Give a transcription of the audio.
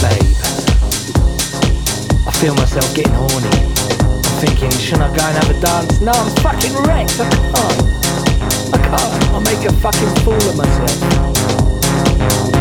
babe. I feel myself getting horny. I'm thinking, shouldn't I go and have a dance? No, I'm fucking wrecked. I can't. I can't. I'll make a fucking fool of myself.